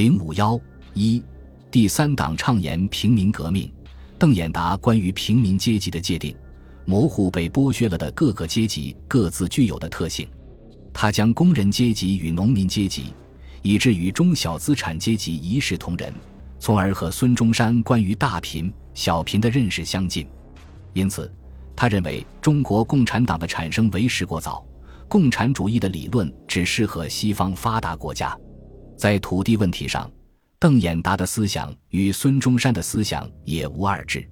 零五幺一，第三党倡言平民革命。邓演达关于平民阶级的界定，模糊被剥削了的各个阶级各自具有的特性。他将工人阶级与农民阶级，以至于中小资产阶级一视同仁，从而和孙中山关于大贫小贫的认识相近。因此，他认为中国共产党的产生为时过早，共产主义的理论只适合西方发达国家。在土地问题上，邓演达的思想与孙中山的思想也无二致。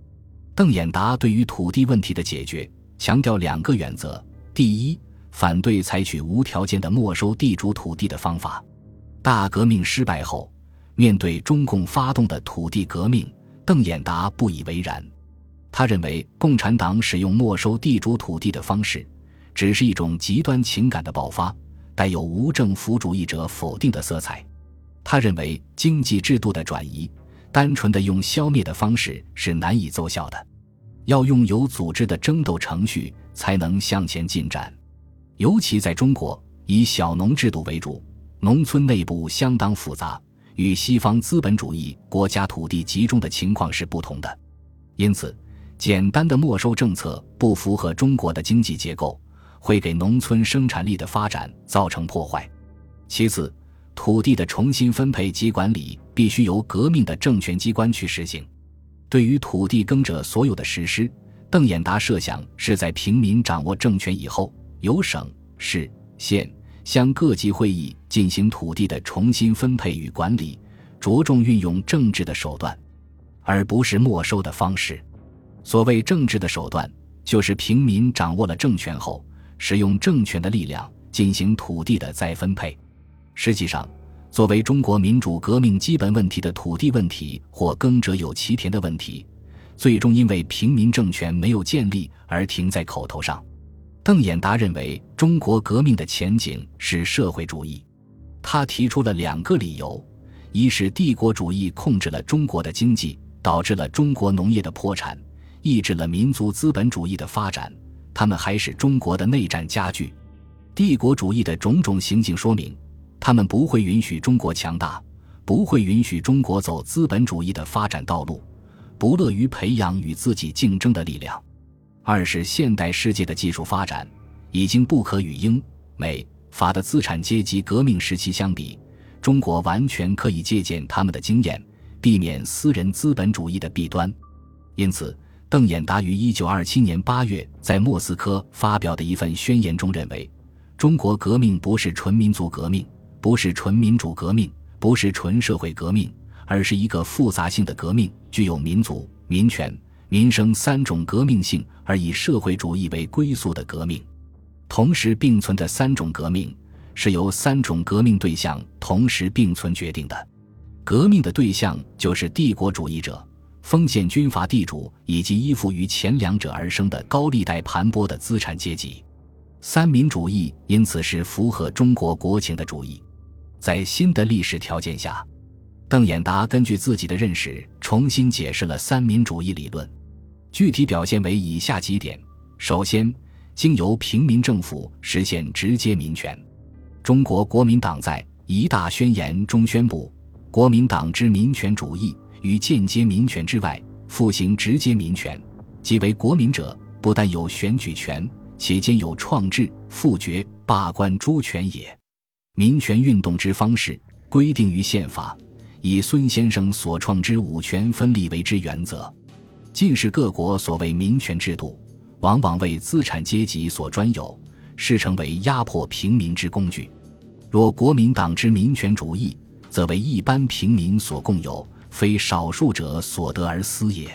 邓演达对于土地问题的解决，强调两个原则：第一，反对采取无条件的没收地主土地的方法。大革命失败后，面对中共发动的土地革命，邓演达不以为然。他认为，共产党使用没收地主土地的方式，只是一种极端情感的爆发，带有无政府主义者否定的色彩。他认为经济制度的转移，单纯的用消灭的方式是难以奏效的，要用有组织的争斗程序才能向前进展。尤其在中国，以小农制度为主，农村内部相当复杂，与西方资本主义国家土地集中的情况是不同的。因此，简单的没收政策不符合中国的经济结构，会给农村生产力的发展造成破坏。其次，土地的重新分配及管理必须由革命的政权机关去实行。对于土地耕者所有的实施，邓演达设想是在平民掌握政权以后，由省、市、县乡各级会议进行土地的重新分配与管理，着重运用政治的手段，而不是没收的方式。所谓政治的手段，就是平民掌握了政权后，使用政权的力量进行土地的再分配。实际上，作为中国民主革命基本问题的土地问题或“耕者有其田”的问题，最终因为平民政权没有建立而停在口头上。邓演达认为，中国革命的前景是社会主义。他提出了两个理由：一是帝国主义控制了中国的经济，导致了中国农业的破产，抑制了民族资本主义的发展；他们还使中国的内战加剧。帝国主义的种种行径说明。他们不会允许中国强大，不会允许中国走资本主义的发展道路，不乐于培养与自己竞争的力量。二是现代世界的技术发展已经不可与英美法的资产阶级革命时期相比，中国完全可以借鉴他们的经验，避免私人资本主义的弊端。因此，邓演达于一九二七年八月在莫斯科发表的一份宣言中认为，中国革命不是纯民族革命。不是纯民主革命，不是纯社会革命，而是一个复杂性的革命，具有民族、民权、民生三种革命性，而以社会主义为归宿的革命。同时并存的三种革命，是由三种革命对象同时并存决定的。革命的对象就是帝国主义者、封建军阀地主以及依附于前两者而生的高利贷盘剥的资产阶级。三民主义因此是符合中国国情的主义。在新的历史条件下，邓演达根据自己的认识重新解释了三民主义理论，具体表现为以下几点：首先，经由平民政府实现直接民权。中国国民党在《一大宣言》中宣布，国民党之民权主义与间接民权之外，复行直接民权，即为国民者不但有选举权，且兼有创制、复决、罢官诸权也。民权运动之方式规定于宪法，以孙先生所创之五权分立为之原则。近世各国所谓民权制度，往往为资产阶级所专有，是成为压迫平民之工具。若国民党之民权主义，则为一般平民所共有，非少数者所得而私也。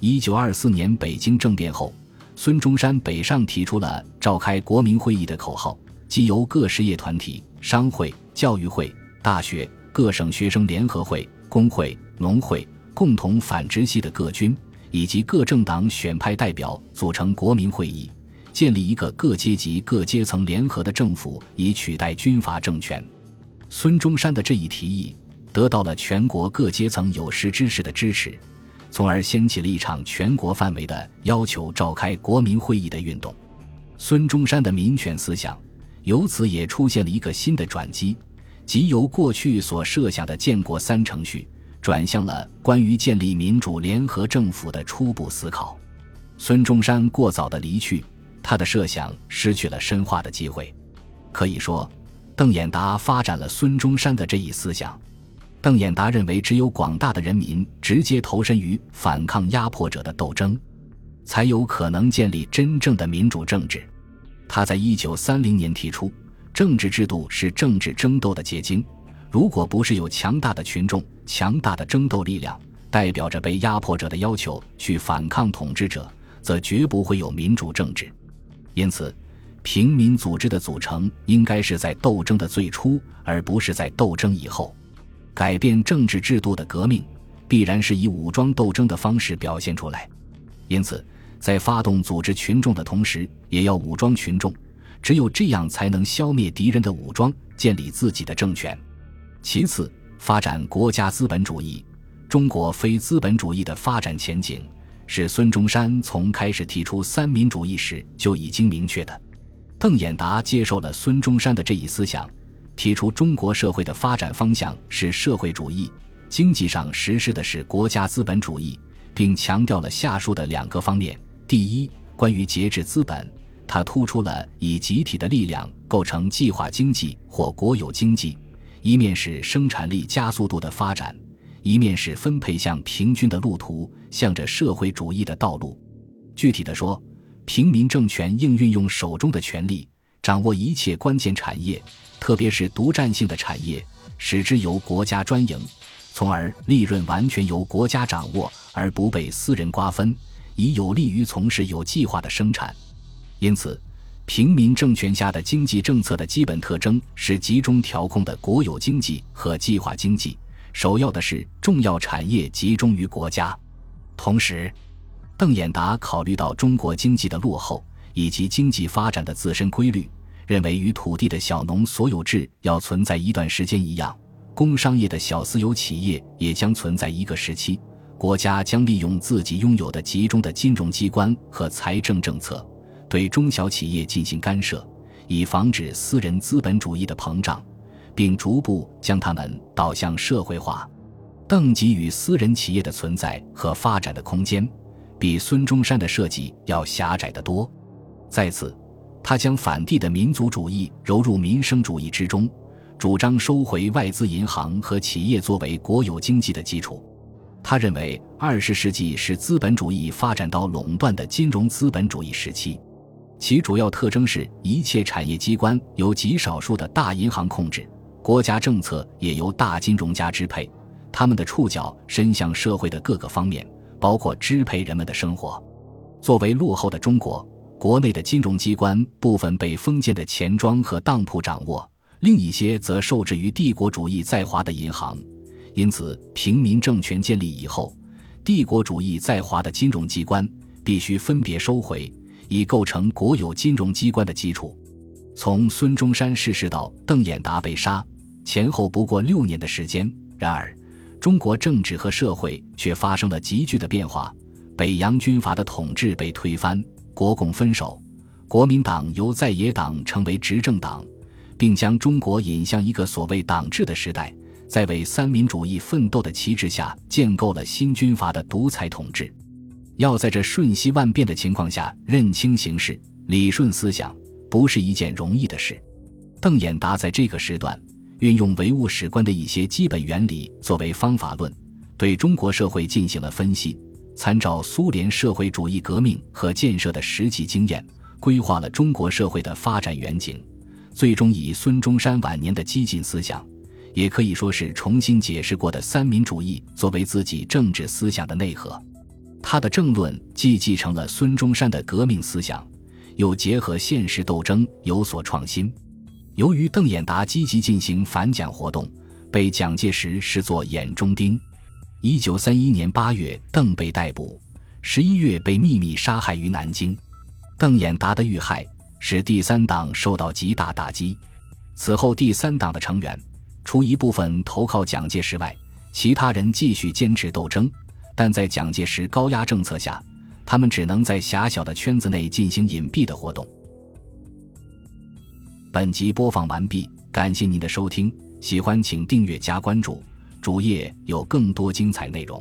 一九二四年北京政变后，孙中山北上提出了召开国民会议的口号，即由各实业团体。商会、教育会、大学、各省学生联合会、工会、农会共同反直系的各军，以及各政党选派代表组成国民会议，建立一个各阶级各阶层联合的政府，以取代军阀政权。孙中山的这一提议得到了全国各阶层有识之士的支持，从而掀起了一场全国范围的要求召开国民会议的运动。孙中山的民权思想。由此也出现了一个新的转机，即由过去所设想的建国三程序，转向了关于建立民主联合政府的初步思考。孙中山过早的离去，他的设想失去了深化的机会。可以说，邓演达发展了孙中山的这一思想。邓演达认为，只有广大的人民直接投身于反抗压迫者的斗争，才有可能建立真正的民主政治。他在一九三零年提出，政治制度是政治争斗的结晶。如果不是有强大的群众、强大的争斗力量，代表着被压迫者的要求去反抗统治者，则绝不会有民主政治。因此，平民组织的组成应该是在斗争的最初，而不是在斗争以后。改变政治制度的革命，必然是以武装斗争的方式表现出来。因此，在发动组织群众的同时，也要武装群众。只有这样，才能消灭敌人的武装，建立自己的政权。其次，发展国家资本主义。中国非资本主义的发展前景，是孙中山从开始提出三民主义时就已经明确的。邓演达接受了孙中山的这一思想。提出中国社会的发展方向是社会主义，经济上实施的是国家资本主义，并强调了下述的两个方面：第一，关于节制资本，它突出了以集体的力量构成计划经济或国有经济，一面是生产力加速度的发展，一面是分配向平均的路途，向着社会主义的道路。具体的说，平民政权应运用手中的权力，掌握一切关键产业。特别是独占性的产业，使之由国家专营，从而利润完全由国家掌握，而不被私人瓜分，以有利于从事有计划的生产。因此，平民政权下的经济政策的基本特征是集中调控的国有经济和计划经济，首要的是重要产业集中于国家。同时，邓演达考虑到中国经济的落后以及经济发展的自身规律。认为与土地的小农所有制要存在一段时间一样，工商业的小私有企业也将存在一个时期。国家将利用自己拥有的集中的金融机关和财政政策，对中小企业进行干涉，以防止私人资本主义的膨胀，并逐步将它们导向社会化。邓给予私人企业的存在和发展的空间，比孙中山的设计要狭窄得多。在此。他将反帝的民族主义揉入民生主义之中，主张收回外资银行和企业作为国有经济的基础。他认为，二十世纪是资本主义发展到垄断的金融资本主义时期，其主要特征是一切产业机关由极少数的大银行控制，国家政策也由大金融家支配，他们的触角伸向社会的各个方面，包括支配人们的生活。作为落后的中国。国内的金融机关部分被封建的钱庄和当铺掌握，另一些则受制于帝国主义在华的银行。因此，平民政权建立以后，帝国主义在华的金融机关必须分别收回，以构成国有金融机关的基础。从孙中山逝世到邓演达被杀，前后不过六年的时间。然而，中国政治和社会却发生了急剧的变化，北洋军阀的统治被推翻。国共分手，国民党由在野党成为执政党，并将中国引向一个所谓党治的时代，在为三民主义奋斗的旗帜下，建构了新军阀的独裁统治。要在这瞬息万变的情况下认清形势、理顺思想，不是一件容易的事。邓演达在这个时段运用唯物史观的一些基本原理作为方法论，对中国社会进行了分析。参照苏联社会主义革命和建设的实际经验，规划了中国社会的发展远景，最终以孙中山晚年的激进思想，也可以说是重新解释过的三民主义作为自己政治思想的内核。他的政论既继承了孙中山的革命思想，又结合现实斗争，有所创新。由于邓演达积极进行反蒋活动，被蒋介石视作眼中钉。一九三一年八月，邓被逮捕，十一月被秘密杀害于南京。邓演达的遇害使第三党受到极大打击。此后，第三党的成员除一部分投靠蒋介石外，其他人继续坚持斗争。但在蒋介石高压政策下，他们只能在狭小的圈子内进行隐蔽的活动。本集播放完毕，感谢您的收听。喜欢请订阅加关注，主页有更多精彩内容。